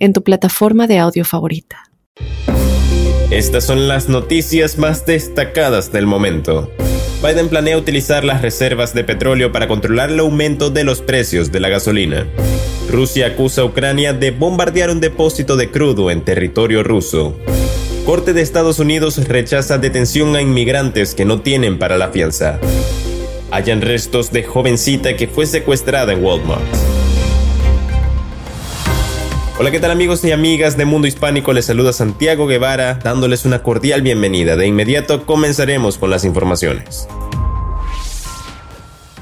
en tu plataforma de audio favorita. Estas son las noticias más destacadas del momento. Biden planea utilizar las reservas de petróleo para controlar el aumento de los precios de la gasolina. Rusia acusa a Ucrania de bombardear un depósito de crudo en territorio ruso. Corte de Estados Unidos rechaza detención a inmigrantes que no tienen para la fianza. Hayan restos de jovencita que fue secuestrada en Walmart. Hola, ¿qué tal amigos y amigas de Mundo Hispánico? Les saluda Santiago Guevara dándoles una cordial bienvenida. De inmediato comenzaremos con las informaciones.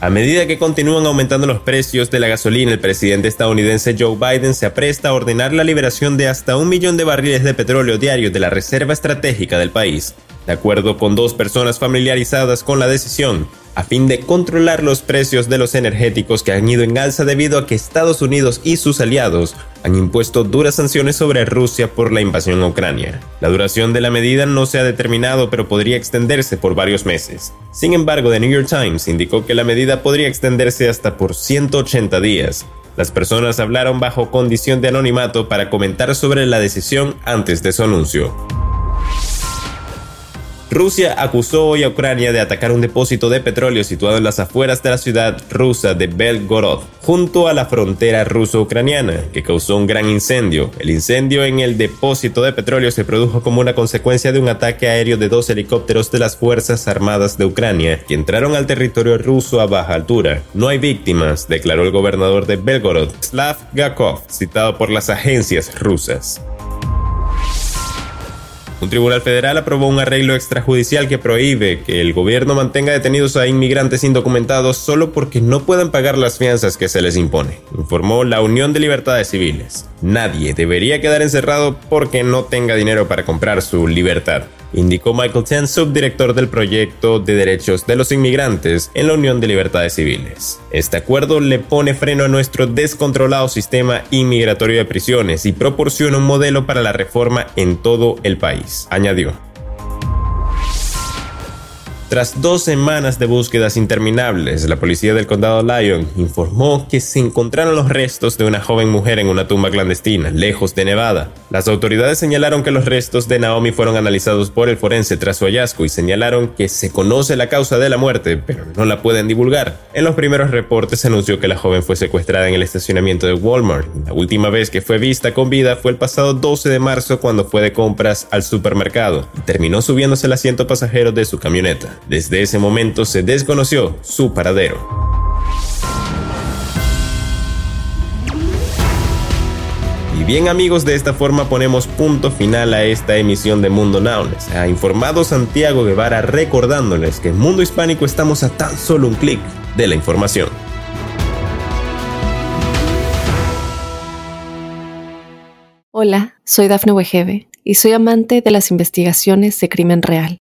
A medida que continúan aumentando los precios de la gasolina, el presidente estadounidense Joe Biden se apresta a ordenar la liberación de hasta un millón de barriles de petróleo diarios de la reserva estratégica del país. De acuerdo con dos personas familiarizadas con la decisión, a fin de controlar los precios de los energéticos que han ido en alza debido a que Estados Unidos y sus aliados han impuesto duras sanciones sobre Rusia por la invasión a Ucrania. La duración de la medida no se ha determinado pero podría extenderse por varios meses. Sin embargo, The New York Times indicó que la medida podría extenderse hasta por 180 días. Las personas hablaron bajo condición de anonimato para comentar sobre la decisión antes de su anuncio. Rusia acusó hoy a Ucrania de atacar un depósito de petróleo situado en las afueras de la ciudad rusa de Belgorod, junto a la frontera ruso-ucraniana, que causó un gran incendio. El incendio en el depósito de petróleo se produjo como una consecuencia de un ataque aéreo de dos helicópteros de las Fuerzas Armadas de Ucrania, que entraron al territorio ruso a baja altura. No hay víctimas, declaró el gobernador de Belgorod, Slav Gakov, citado por las agencias rusas. Un tribunal federal aprobó un arreglo extrajudicial que prohíbe que el gobierno mantenga detenidos a inmigrantes indocumentados solo porque no puedan pagar las fianzas que se les impone, informó la Unión de Libertades Civiles. Nadie debería quedar encerrado porque no tenga dinero para comprar su libertad indicó Michael Ten, subdirector del proyecto de derechos de los inmigrantes en la Unión de Libertades Civiles. Este acuerdo le pone freno a nuestro descontrolado sistema inmigratorio de prisiones y proporciona un modelo para la reforma en todo el país, añadió. Tras dos semanas de búsquedas interminables, la policía del condado Lyon informó que se encontraron los restos de una joven mujer en una tumba clandestina, lejos de Nevada. Las autoridades señalaron que los restos de Naomi fueron analizados por el forense tras su hallazgo y señalaron que se conoce la causa de la muerte, pero no la pueden divulgar. En los primeros reportes se anunció que la joven fue secuestrada en el estacionamiento de Walmart. La última vez que fue vista con vida fue el pasado 12 de marzo cuando fue de compras al supermercado y terminó subiéndose el asiento pasajero de su camioneta. Desde ese momento se desconoció su paradero. Y bien amigos, de esta forma ponemos punto final a esta emisión de Mundo Now. ha informado Santiago Guevara recordándoles que en Mundo Hispánico estamos a tan solo un clic de la información. Hola, soy Dafne Wegebe y soy amante de las investigaciones de crimen real.